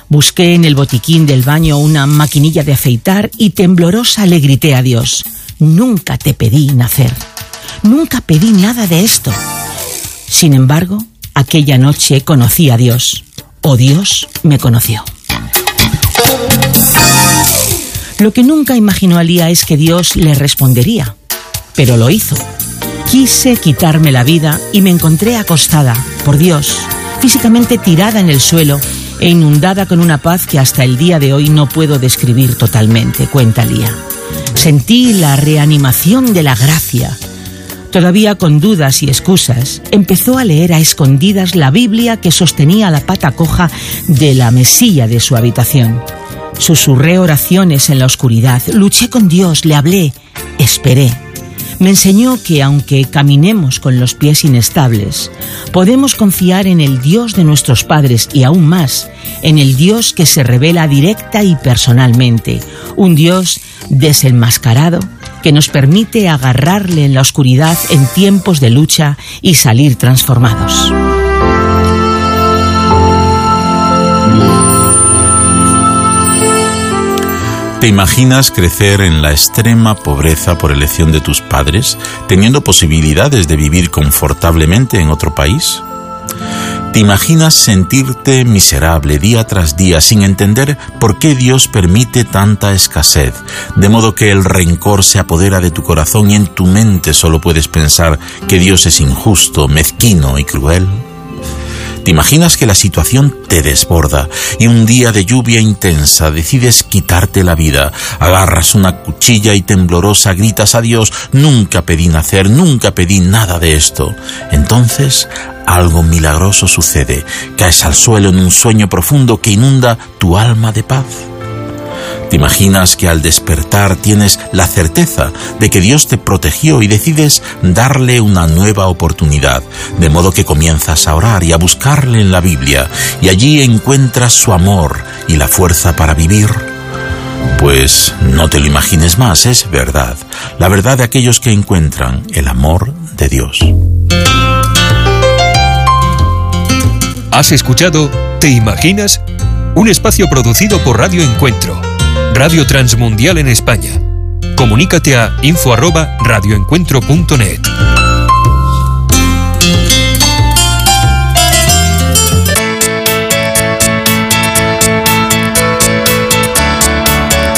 Speaker 27: Busqué en el botiquín del baño una maquinilla de afeitar y temblorosa le grité a Dios, nunca te pedí nacer, nunca pedí nada de esto. Sin embargo, aquella noche conocí a Dios, o Dios me conoció. Lo que nunca imaginó Alía es que Dios le respondería, pero lo hizo. Quise quitarme la vida y me encontré acostada, por Dios, físicamente tirada en el suelo e inundada con una paz que hasta el día de hoy no puedo describir totalmente, cuenta Lía. Sentí la reanimación de la gracia. Todavía con dudas y excusas, empezó a leer a escondidas la Biblia que sostenía la pata coja de la mesilla de su habitación. Susurré oraciones en la oscuridad, luché con Dios, le hablé, esperé. Me enseñó que aunque caminemos con los pies inestables, podemos confiar en el Dios de nuestros padres y aún más, en el Dios que se revela directa y personalmente, un Dios desenmascarado que nos permite agarrarle en la oscuridad en tiempos de lucha y salir transformados.
Speaker 28: ¿Te imaginas crecer en la extrema pobreza por elección de tus padres, teniendo posibilidades de vivir confortablemente en otro país? ¿Te imaginas sentirte miserable día tras día sin entender por qué Dios permite tanta escasez, de modo que el rencor se apodera de tu corazón y en tu mente solo puedes pensar que Dios es injusto, mezquino y cruel? ¿Te imaginas que la situación te desborda y un día de lluvia intensa decides quitarte la vida? Agarras una cuchilla y temblorosa gritas a Dios, nunca pedí nacer, nunca pedí nada de esto. Entonces algo milagroso sucede, caes al suelo en un sueño profundo que inunda tu alma de paz. ¿Te imaginas que al despertar tienes la certeza de que Dios te protegió y decides darle una nueva oportunidad, de modo que comienzas a orar y a buscarle en la Biblia y allí encuentras su amor y la fuerza para vivir? Pues no te lo imagines más, es verdad, la verdad de aquellos que encuentran el amor de Dios.
Speaker 26: ¿Has escuchado ¿Te imaginas? Un espacio producido por Radio Encuentro Radio Transmundial en España. Comunícate a info@radioencuentro.net.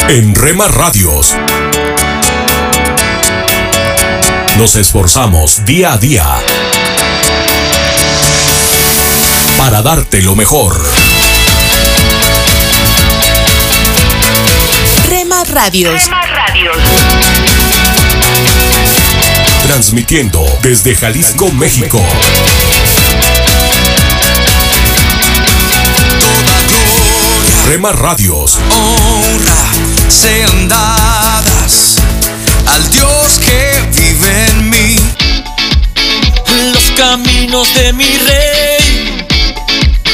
Speaker 1: En Rema Radios nos esforzamos día a día para darte lo mejor.
Speaker 5: Radios.
Speaker 1: Transmitiendo desde Jalisco, México. Rema Radios.
Speaker 29: honra sean dadas al Dios que vive en mí. Los caminos de mi rey.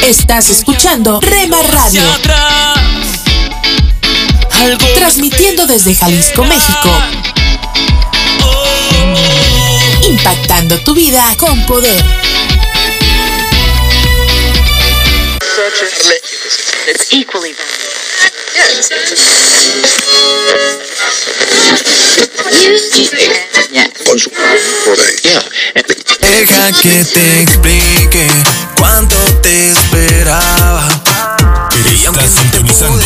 Speaker 5: Estás escuchando Rema Radio. Transmitiendo desde Jalisco, México. Impactando tu vida con poder.
Speaker 30: It's equally
Speaker 29: Deja que te explique cuánto te esperaba.
Speaker 1: Estás sintonizando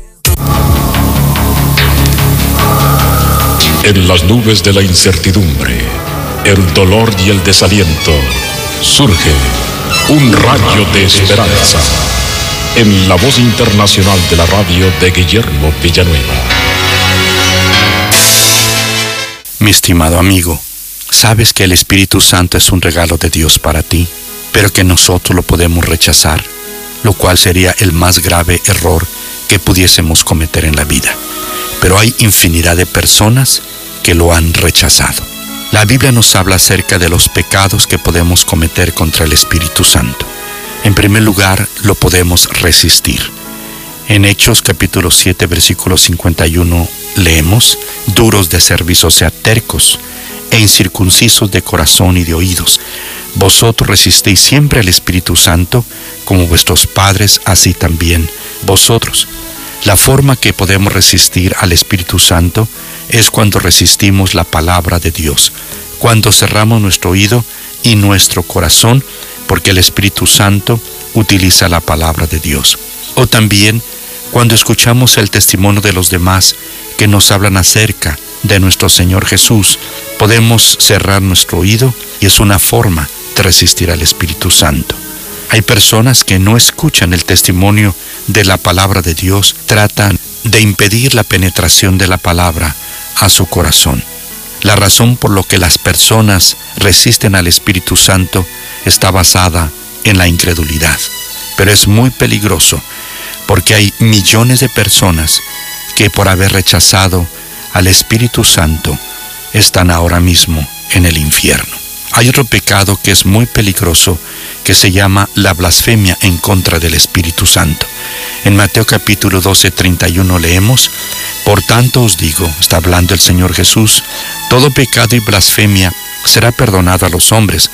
Speaker 21: En las nubes de la incertidumbre, el dolor y el desaliento, surge un rayo de esperanza en la voz internacional de la radio de Guillermo Villanueva.
Speaker 31: Mi estimado amigo, sabes que el Espíritu Santo es un regalo de Dios para ti, pero que nosotros lo podemos rechazar, lo cual sería el más grave error que pudiésemos cometer en la vida. Pero hay infinidad de personas que lo han rechazado. La Biblia nos habla acerca de los pecados que podemos cometer contra el Espíritu Santo. En primer lugar, lo podemos resistir. En Hechos capítulo 7, versículo 51 leemos, duros de servicio, o sea, tercos e incircuncisos de corazón y de oídos. Vosotros resistéis siempre al Espíritu Santo, como vuestros padres, así también vosotros. La forma que podemos resistir al Espíritu Santo es cuando resistimos la palabra de Dios, cuando cerramos nuestro oído y nuestro corazón, porque el Espíritu Santo utiliza la palabra de Dios. O también cuando escuchamos el testimonio de los demás que nos hablan acerca de nuestro Señor Jesús, podemos cerrar nuestro oído y es una forma de resistir al Espíritu Santo. Hay personas que no escuchan el testimonio de la palabra de Dios, tratan de impedir la penetración de la palabra a su corazón. La razón por lo que las personas resisten al Espíritu Santo está basada en la incredulidad. Pero es muy peligroso porque hay millones de personas que por haber rechazado al Espíritu Santo están ahora mismo en el infierno. Hay otro pecado que es muy peligroso que se llama la blasfemia en contra del Espíritu Santo. En Mateo capítulo 12, 31 leemos, Por tanto os digo, está hablando el Señor Jesús, todo pecado y blasfemia será perdonado a los hombres,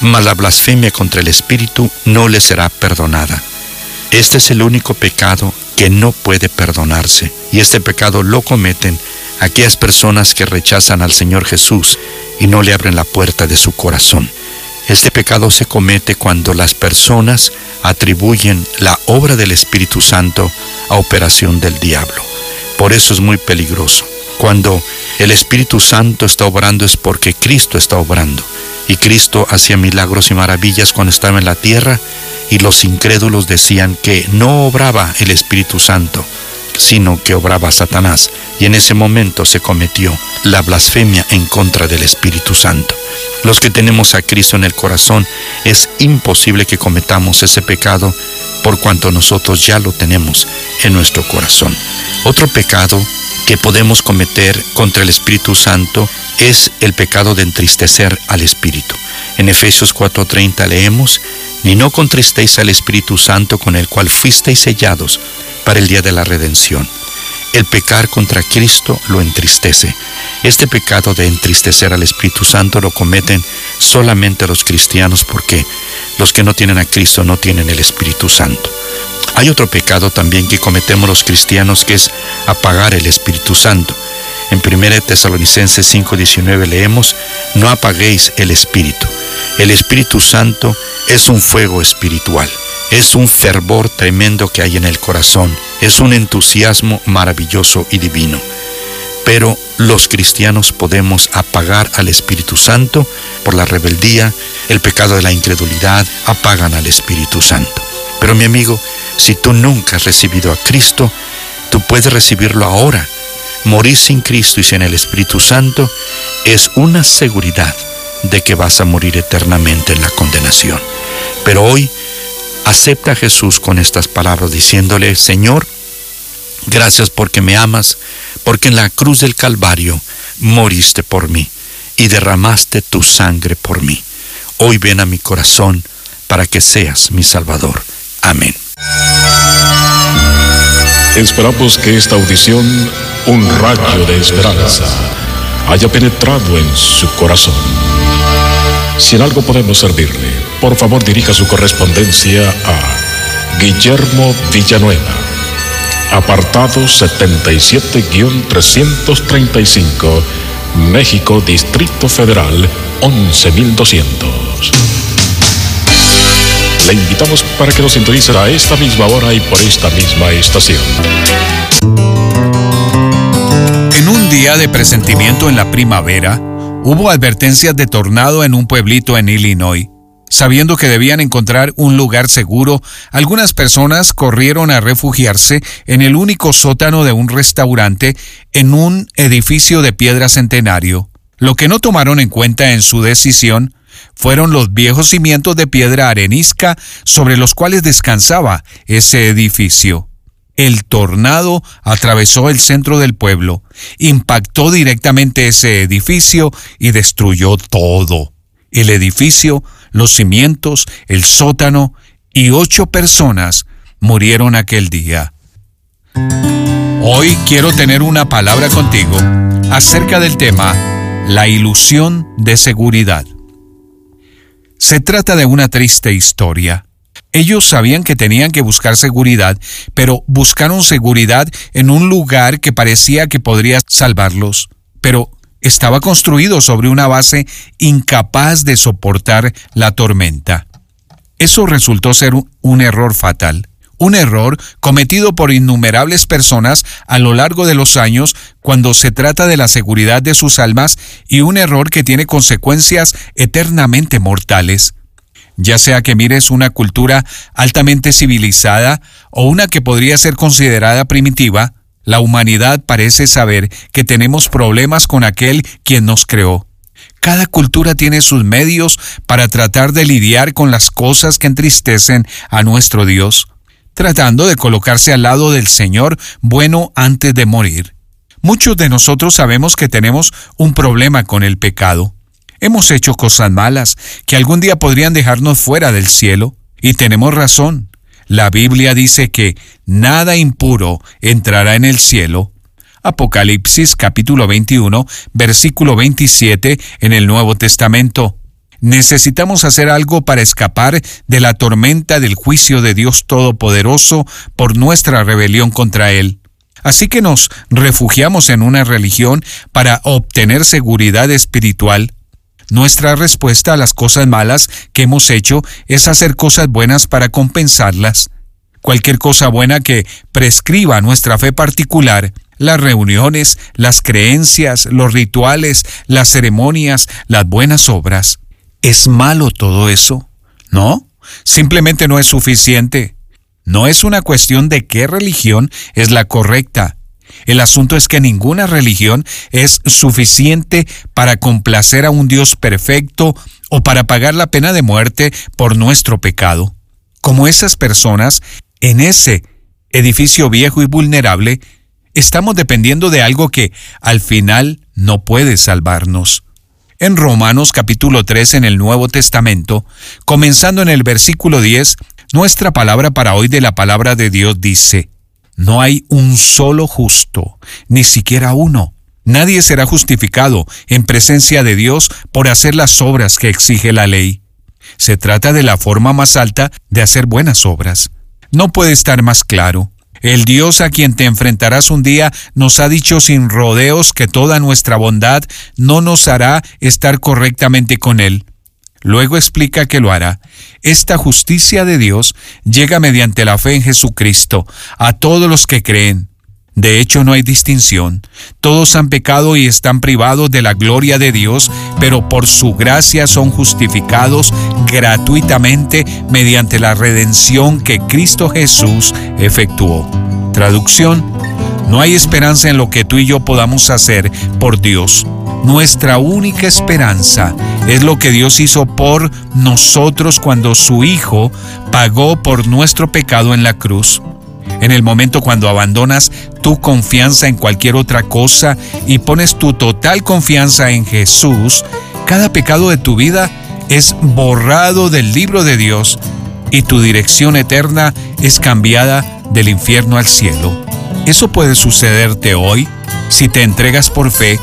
Speaker 31: mas la blasfemia contra el Espíritu no le será perdonada. Este es el único pecado que no puede perdonarse, y este pecado lo cometen aquellas personas que rechazan al Señor Jesús y no le abren la puerta de su corazón. Este pecado se comete cuando las personas atribuyen la obra del Espíritu Santo a operación del diablo. Por eso es muy peligroso. Cuando el Espíritu Santo está obrando es porque Cristo está obrando. Y Cristo hacía milagros y maravillas cuando estaba en la tierra y los incrédulos decían que no obraba el Espíritu Santo, sino que obraba Satanás. Y en ese momento se cometió la blasfemia en contra del Espíritu Santo. Los que tenemos a Cristo en el corazón, es imposible que cometamos ese pecado por cuanto nosotros ya lo tenemos en nuestro corazón. Otro pecado que podemos cometer contra el Espíritu Santo es el pecado de entristecer al Espíritu. En Efesios 4:30 leemos, ni no contristéis al Espíritu Santo con el cual fuisteis sellados para el día de la redención. El pecar contra Cristo lo entristece. Este pecado de entristecer al Espíritu Santo lo cometen solamente los cristianos porque los que no tienen a Cristo no tienen el Espíritu Santo. Hay otro pecado también que cometemos los cristianos que es apagar el Espíritu Santo. En 1 Tesalonicenses 5:19 leemos, no apaguéis el espíritu. El Espíritu Santo es un fuego espiritual, es un fervor tremendo que hay en el corazón, es un entusiasmo maravilloso y divino. Pero los cristianos podemos apagar al Espíritu Santo por la rebeldía, el pecado de la incredulidad, apagan al Espíritu Santo. Pero mi amigo, si tú nunca has recibido a Cristo, tú puedes recibirlo ahora. Morir sin Cristo y sin el Espíritu Santo es una seguridad de que vas a morir eternamente en la condenación. Pero hoy acepta a Jesús con estas palabras diciéndole, Señor, gracias porque me amas, porque en la cruz del Calvario moriste por mí y derramaste tu sangre por mí. Hoy ven a mi corazón para que seas mi Salvador. Amén.
Speaker 21: Esperamos que esta audición, un rayo de esperanza, haya penetrado en su corazón. Si en algo podemos servirle, por favor dirija su correspondencia a Guillermo Villanueva, apartado 77-335, México, Distrito Federal, 11200. Le invitamos para que nos sintonice a esta misma hora y por esta misma estación.
Speaker 15: En un día de presentimiento en la primavera, hubo advertencias de tornado en un pueblito en Illinois. Sabiendo que debían encontrar un lugar seguro, algunas personas corrieron a refugiarse en el único sótano de un restaurante en un edificio de piedra centenario. Lo que no tomaron en cuenta en su decisión fueron los viejos cimientos de piedra arenisca sobre los cuales descansaba ese edificio. El tornado atravesó el centro del pueblo, impactó directamente ese edificio y destruyó todo. El edificio, los cimientos, el sótano y ocho personas murieron aquel día. Hoy quiero tener una palabra contigo acerca del tema la ilusión de seguridad. Se trata de una triste historia. Ellos sabían que tenían que buscar seguridad, pero buscaron seguridad en un lugar que parecía que podría salvarlos, pero estaba construido sobre una base incapaz de soportar la tormenta. Eso resultó ser un error fatal, un error cometido por innumerables personas a lo largo de los años cuando se trata de la seguridad de sus almas y un error que tiene consecuencias eternamente mortales. Ya sea que mires una cultura altamente civilizada o una que podría ser considerada primitiva, la humanidad parece saber que tenemos problemas con aquel quien nos creó. Cada cultura tiene sus medios para tratar de lidiar con las cosas que entristecen a nuestro Dios tratando de colocarse al lado del Señor bueno antes de morir. Muchos de nosotros sabemos que tenemos un problema con el pecado. Hemos hecho cosas malas que algún día podrían dejarnos fuera del cielo, y tenemos razón. La Biblia dice que nada impuro entrará en el cielo. Apocalipsis capítulo 21, versículo 27 en el Nuevo Testamento. Necesitamos hacer algo para escapar de la tormenta del juicio de Dios Todopoderoso por nuestra rebelión contra Él. Así que nos refugiamos en una religión para obtener seguridad espiritual. Nuestra respuesta a las cosas malas que hemos hecho es hacer cosas buenas para compensarlas. Cualquier cosa buena que prescriba nuestra fe particular, las reuniones, las creencias, los rituales, las ceremonias, las buenas obras. ¿Es malo todo eso? No, simplemente no es suficiente. No es una cuestión de qué religión es la correcta. El asunto es que ninguna religión es suficiente para complacer a un Dios perfecto o para pagar la pena de muerte por nuestro pecado. Como esas personas, en ese edificio viejo y vulnerable, estamos dependiendo de algo que al final no puede salvarnos en Romanos capítulo 3 en el Nuevo Testamento, comenzando en el versículo 10, nuestra palabra para hoy de la palabra de Dios dice, No hay un solo justo, ni siquiera uno. Nadie será justificado en presencia de Dios por hacer las obras que exige la ley. Se trata de la forma más alta de hacer buenas obras. No puede estar más claro. El Dios a quien te enfrentarás un día nos ha dicho sin rodeos que toda nuestra bondad no nos hará estar correctamente con Él. Luego explica que lo hará. Esta justicia de Dios llega mediante la fe en Jesucristo a todos los que creen. De hecho, no hay distinción. Todos han pecado y están privados de la gloria de Dios, pero por su gracia son justificados gratuitamente mediante la redención que Cristo Jesús efectuó. Traducción. No hay esperanza en lo que tú y yo podamos hacer por Dios. Nuestra única esperanza es lo que Dios hizo por nosotros cuando su Hijo pagó por nuestro pecado en la cruz. En el momento cuando abandonas tu confianza en cualquier otra cosa y pones tu total confianza en Jesús, cada pecado de tu vida es borrado del libro de Dios y tu dirección eterna es cambiada del infierno al cielo. Eso puede sucederte hoy si te entregas por fe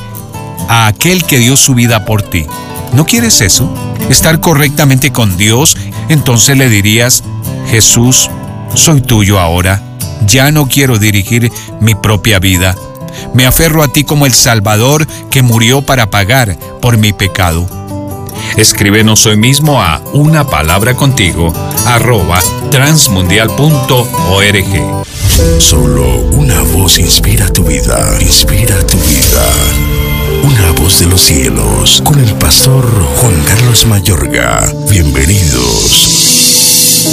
Speaker 15: a aquel que dio su vida por ti. ¿No quieres eso? Estar correctamente con Dios, entonces le dirías, Jesús, soy tuyo ahora ya no quiero dirigir mi propia vida. Me aferro a ti como el Salvador que murió para pagar por mi pecado. Escríbenos hoy mismo a una palabra contigo arroba transmundial.org.
Speaker 1: Solo una voz inspira tu vida, inspira tu vida. Una voz de los cielos, con el pastor Juan Carlos Mayorga. Bienvenidos.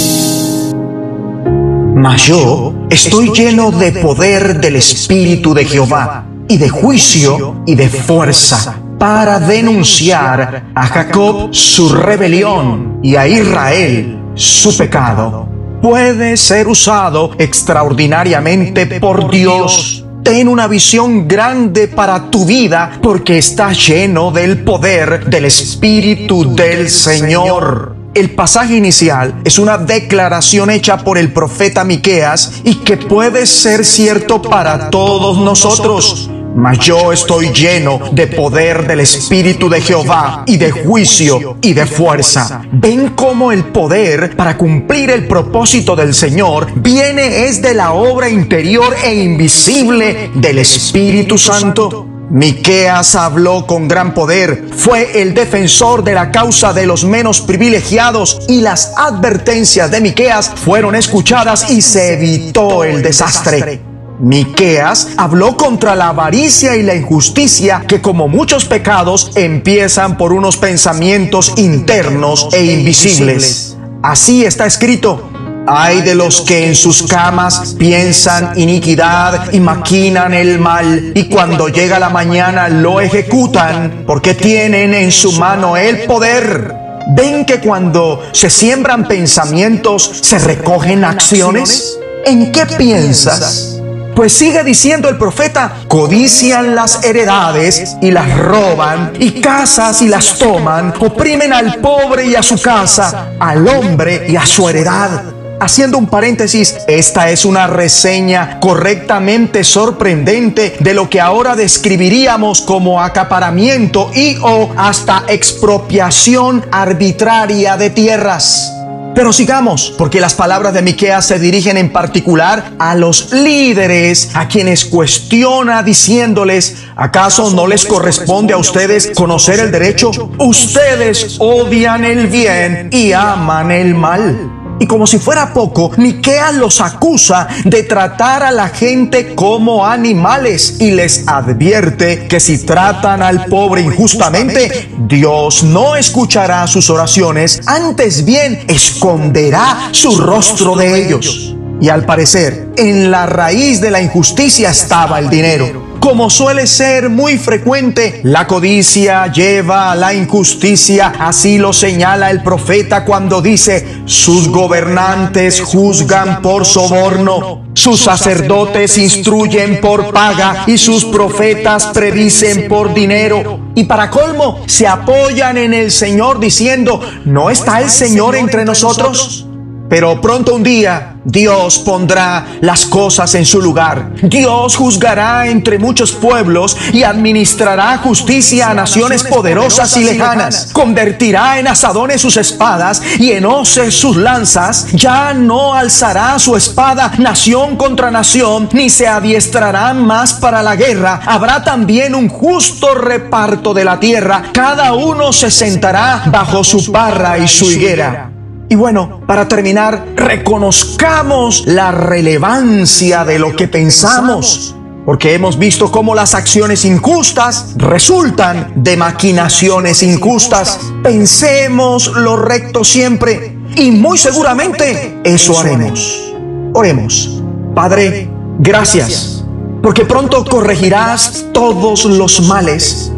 Speaker 32: Mas yo estoy lleno de poder del Espíritu de Jehová y de juicio y de fuerza para denunciar a Jacob su rebelión y a Israel su pecado. Puede ser usado extraordinariamente por Dios. Ten una visión grande para tu vida porque está lleno del poder del Espíritu del Señor. El pasaje inicial es una declaración hecha por el profeta Miqueas y que puede ser cierto para todos nosotros. Mas yo estoy lleno de poder del Espíritu de Jehová y de juicio y de fuerza. Ven cómo el poder para cumplir el propósito del Señor viene es de la obra interior e invisible del Espíritu Santo. Miqueas habló con gran poder, fue el defensor de la causa de los menos privilegiados y las advertencias de Miqueas fueron escuchadas y se evitó el desastre. Miqueas habló contra la avaricia y la injusticia que como muchos pecados empiezan por unos pensamientos internos e invisibles. Así está escrito: hay de los que en sus camas piensan iniquidad y maquinan el mal, y cuando llega la mañana lo ejecutan, porque tienen en su mano el poder. ¿Ven que cuando se siembran pensamientos se recogen acciones? ¿En qué piensas? Pues sigue diciendo el profeta, codician las heredades y las roban, y casas y las toman, oprimen al pobre y a su casa, al hombre y a su heredad. Haciendo un paréntesis, esta es una reseña correctamente sorprendente de lo que ahora describiríamos como acaparamiento y o hasta expropiación arbitraria de tierras. Pero sigamos, porque las palabras de Miqueas se dirigen en particular a los líderes a quienes cuestiona diciéndoles, ¿acaso no les corresponde a ustedes conocer el derecho? Ustedes odian el bien y aman el mal. Y como si fuera poco, Miqueas los acusa de tratar a la gente como animales y les advierte que si tratan al pobre injustamente, Dios no escuchará sus oraciones, antes bien esconderá su rostro de ellos. Y al parecer, en la raíz de la injusticia estaba el dinero. Como suele ser muy frecuente, la codicia lleva a la injusticia, así lo señala el profeta cuando dice, sus gobernantes juzgan por soborno, sus sacerdotes instruyen por paga y sus profetas predicen por dinero. Y para colmo, se apoyan en el Señor diciendo, ¿no está el Señor entre nosotros? Pero pronto un día Dios pondrá las cosas en su lugar. Dios juzgará entre muchos pueblos y administrará justicia a naciones poderosas y lejanas. Convertirá en asadones sus espadas y en hoces sus lanzas. Ya no alzará su espada nación contra nación, ni se adiestrarán más para la guerra. Habrá también un justo reparto de la tierra. Cada uno se sentará bajo su parra y su higuera. Y bueno, para terminar, reconozcamos la relevancia de lo que pensamos, porque hemos visto cómo las acciones injustas resultan de maquinaciones injustas. Pensemos lo recto siempre y muy seguramente eso haremos. Oremos. Padre, gracias, porque pronto corregirás todos los males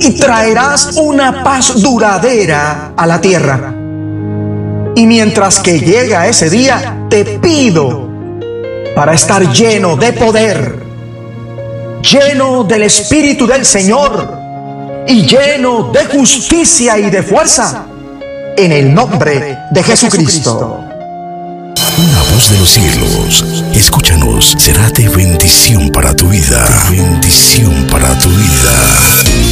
Speaker 32: y traerás una paz duradera a la tierra. Y mientras que llega ese día, te pido para estar lleno de poder, lleno del Espíritu del Señor y lleno de justicia y de fuerza, en el nombre de Jesucristo.
Speaker 1: Una voz de los cielos, escúchanos, será de bendición para tu vida. Bendición para tu vida.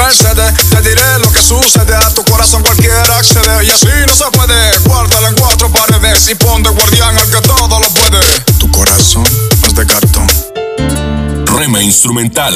Speaker 11: Mercedes, te diré lo que sucede a tu corazón cualquiera accede y así no se puede. Guárdalo en cuatro paredes y pon de guardián al que todo lo puede.
Speaker 33: Tu corazón es de cartón.
Speaker 1: Rema Instrumental,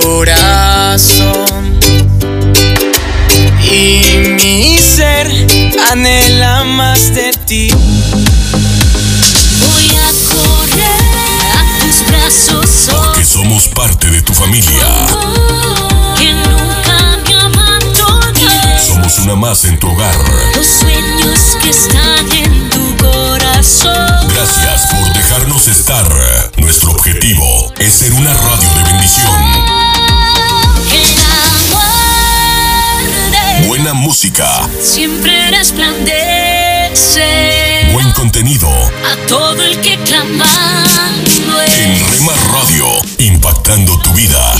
Speaker 29: corazón. Y mi ser anhela más de ti.
Speaker 34: Voy a correr a tus brazos, oh,
Speaker 1: que somos parte de tu familia.
Speaker 34: que nunca me.
Speaker 1: Somos una más en tu hogar.
Speaker 34: Los sueños que están en tu corazón.
Speaker 1: Gracias por dejarnos estar. Nuestro objetivo es ser una radio contenido.
Speaker 34: a todo el que clamando
Speaker 1: En Rema Radio, impactando tu vida.